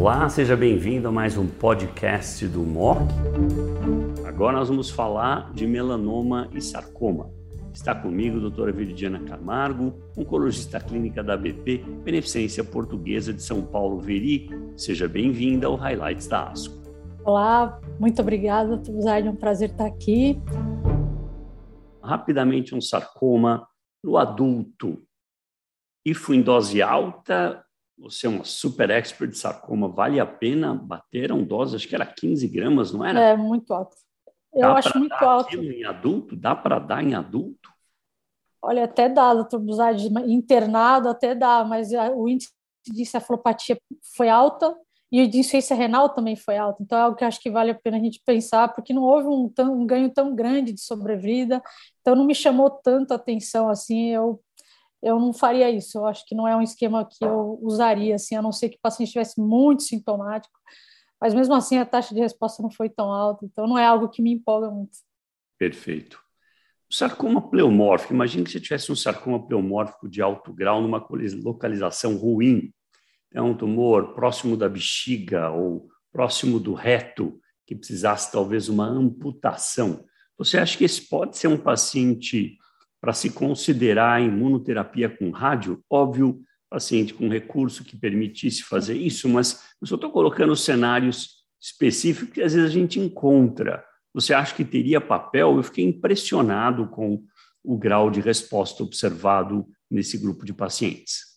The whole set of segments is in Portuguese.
Olá, seja bem-vindo a mais um podcast do MOC. Agora nós vamos falar de melanoma e sarcoma. Está comigo a doutora Viridiana Camargo, oncologista clínica da BP, Beneficência Portuguesa de São Paulo, Veri. Seja bem-vinda ao Highlights da ASCO. Olá, muito obrigada, Tuzard, é um prazer estar aqui. Rapidamente, um sarcoma no adulto. IFO em dose alta, você é uma super expert de sarcoma, vale a pena bater uma dose, acho que era 15 gramas, não era? É, muito alto. Eu Dá acho muito alto. em adulto? Dá para dar em adulto? Olha, até dá, doutor Buzardi, internado até dá, mas a- o índice de encefalopatia foi alta e o de insuficiência renal também foi alto. Então é algo que acho que vale a pena a gente pensar, porque não houve um, tão- um ganho tão grande de sobrevida, então não me chamou tanto a atenção assim, eu, eu não faria isso. Eu acho que não é um esquema que eu usaria, assim, a não ser que o paciente estivesse muito sintomático, mas mesmo assim a taxa de resposta não foi tão alta, então não é algo que me empolga muito. Perfeito. O sarcoma pleomórfico, imagine que você tivesse um sarcoma pleomórfico de alto grau numa localização ruim. É um tumor próximo da bexiga ou próximo do reto, que precisasse talvez uma amputação. Você acha que esse pode ser um paciente para se considerar a imunoterapia com rádio? Óbvio, paciente com recurso que permitisse fazer isso, mas eu só estou colocando cenários específicos que às vezes a gente encontra. Você acha que teria papel? Eu fiquei impressionado com o grau de resposta observado nesse grupo de pacientes.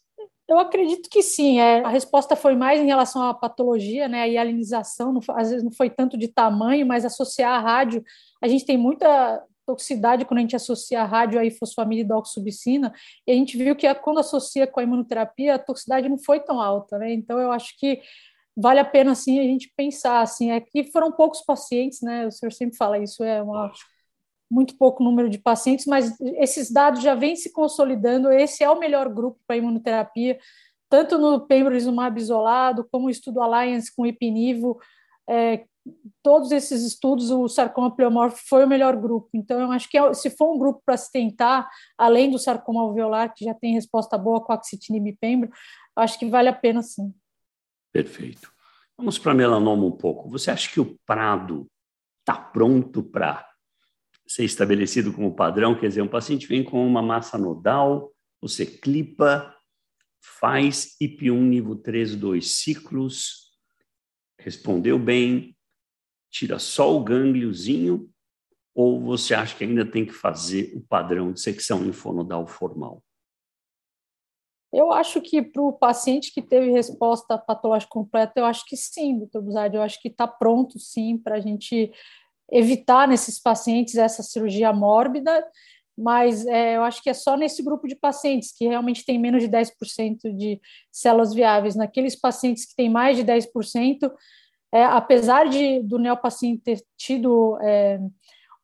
Eu acredito que sim. É, a resposta foi mais em relação à patologia, né? E alinização, não, às vezes não foi tanto de tamanho, mas associar a rádio. A gente tem muita toxicidade quando a gente associa a rádio à fosfamida e doxubicina, e a gente viu que quando associa com a imunoterapia, a toxicidade não foi tão alta, né? Então eu acho que vale a pena assim a gente pensar assim, é que foram poucos pacientes, né? O senhor sempre fala isso, é uma muito pouco número de pacientes, mas esses dados já vêm se consolidando. Esse é o melhor grupo para imunoterapia, tanto no pembrolizumab isolado, como o estudo Alliance com ipinivo. É, todos esses estudos, o sarcoma pleomórfico foi o melhor grupo. Então, eu acho que é- se for um grupo para se tentar, além do sarcoma alveolar, que já tem resposta boa com axitinib e pembro, acho que vale a pena sim. Perfeito. Vamos para melanoma um pouco. Você acha que o prado está pronto para ser estabelecido como padrão? Quer dizer, um paciente vem com uma massa nodal, você clipa, faz IP1 nível 3, dois ciclos, respondeu bem, tira só o gângliozinho, ou você acha que ainda tem que fazer o padrão de secção linfonodal formal? Eu acho que para o paciente que teve resposta patológica completa, eu acho que sim, doutor Buzardi, eu acho que está pronto sim para a gente evitar nesses pacientes essa cirurgia mórbida, mas é, eu acho que é só nesse grupo de pacientes que realmente tem menos de 10% de células viáveis. Naqueles pacientes que têm mais de 10%, é, apesar de do neopaciente ter tido é,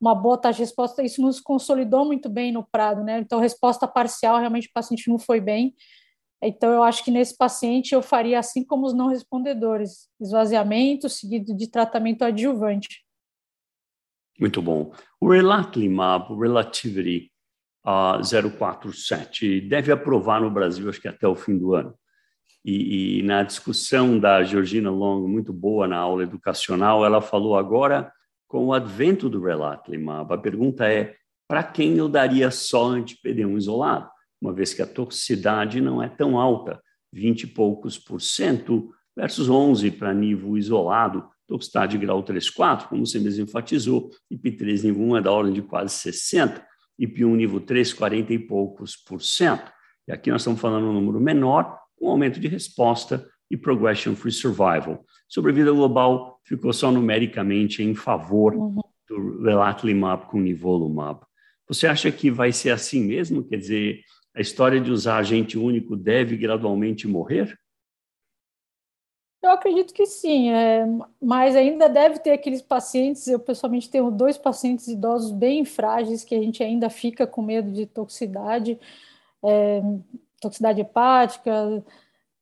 uma boa taxa de resposta, isso nos consolidou muito bem no Prado, né? Então, resposta parcial, realmente o paciente não foi bem. Então, eu acho que nesse paciente eu faria assim como os não respondedores: esvaziamento seguido de tratamento adjuvante. Muito bom. O Relatlimab, o Relativity uh, 047, deve aprovar no Brasil, acho que até o fim do ano. E, e, na discussão da Georgina Long, muito boa na aula educacional, ela falou agora com o advento do Relatlimab. A pergunta é, para quem eu daria só anti-PD1 isolado? Uma vez que a toxicidade não é tão alta, 20 e poucos por cento versus 11 para nível isolado, toxicidade de grau 3, 4, como você mesmo enfatizou, IP3 nível 1 é da ordem de quase 60, IP1 nível 3, 40 e poucos por cento. E aqui nós estamos falando um número menor, com aumento de resposta e progression-free survival. Sobrevida global ficou só numericamente em favor uhum. do relatlimab com nivolumab. Você acha que vai ser assim mesmo? Quer dizer, a história de usar agente único deve gradualmente morrer? Eu acredito que sim, é, mas ainda deve ter aqueles pacientes. Eu pessoalmente tenho dois pacientes idosos bem frágeis que a gente ainda fica com medo de toxicidade, é, toxicidade hepática.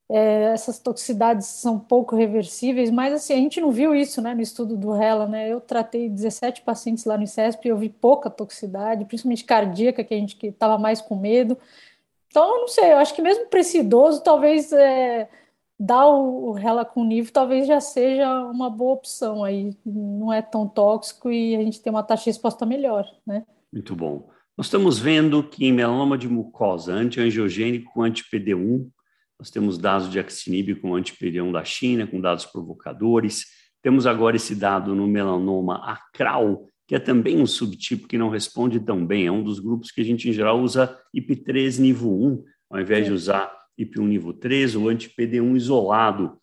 É, essas toxicidades são pouco reversíveis, mas assim, a gente não viu isso né, no estudo do RELA. Né? Eu tratei 17 pacientes lá no ICESP e eu vi pouca toxicidade, principalmente cardíaca, que a gente estava mais com medo. Então, não sei, eu acho que mesmo para esse idoso, talvez é, dar o, o nível talvez já seja uma boa opção aí, não é tão tóxico e a gente tem uma taxa de resposta melhor, né? Muito bom. Nós estamos vendo que em melanoma de mucosa antiangiogênico com anti-PD1, nós temos dados de axinib com anti-PD1 da China, com dados provocadores. Temos agora esse dado no melanoma acral, que é também um subtipo que não responde tão bem. É um dos grupos que a gente, em geral, usa IP3 nível 1, ao invés de usar IP1 nível 3 ou anti-PD1 isolado.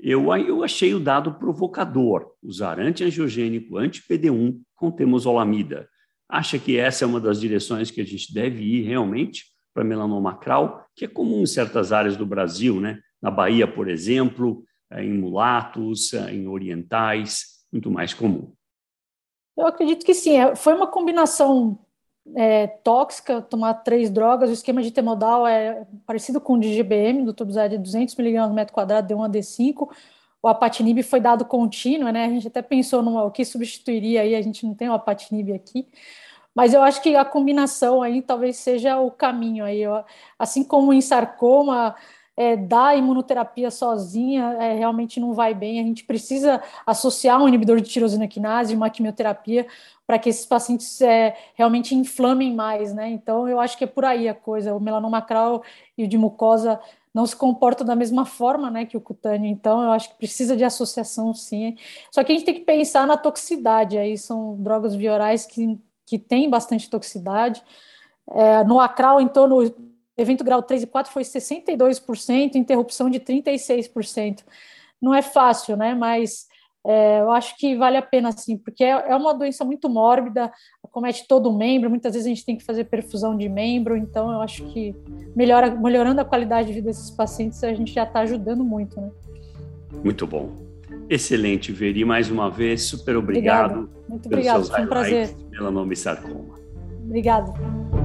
Eu, eu achei o dado provocador, usar antiangiogênico, anti-PD1 com temozolamida. Acha que essa é uma das direções que a gente deve ir realmente para melanoma acral, que é comum em certas áreas do Brasil, né? Na Bahia, por exemplo, é, em mulatos, é, em orientais, muito mais comum. Eu acredito que sim. É, foi uma combinação é, tóxica, tomar três drogas. O esquema de temodal é parecido com o de GBM, do Tobuzad, de 200 mg metro quadrado, deu 1 D5. O apatinib foi dado contínuo, né? A gente até pensou no o que substituiria aí, a gente não tem o apatinib aqui. Mas eu acho que a combinação aí talvez seja o caminho aí. Assim como em sarcoma, é, dar imunoterapia sozinha é, realmente não vai bem. A gente precisa associar um inibidor de tirosina quinase, uma quimioterapia, para que esses pacientes é, realmente inflamem mais, né? Então, eu acho que é por aí a coisa. O melanoma acral e o de mucosa não se comportam da mesma forma, né, que o cutâneo. Então, eu acho que precisa de associação, sim. Só que a gente tem que pensar na toxicidade. Aí são drogas viorais que, que têm bastante toxicidade. É, no acral, em torno evento grau 3 e 4 foi 62%, interrupção de 36%. Não é fácil, né? Mas é, eu acho que vale a pena, sim, porque é, é uma doença muito mórbida, comete todo o membro, muitas vezes a gente tem que fazer perfusão de membro, então eu acho que melhora, melhorando a qualidade de vida desses pacientes, a gente já está ajudando muito, né? Muito bom. Excelente, Veri, mais uma vez, super obrigado. Obrigada. Muito obrigado, foi um prazer. Melanoma e sarcoma. Obrigada.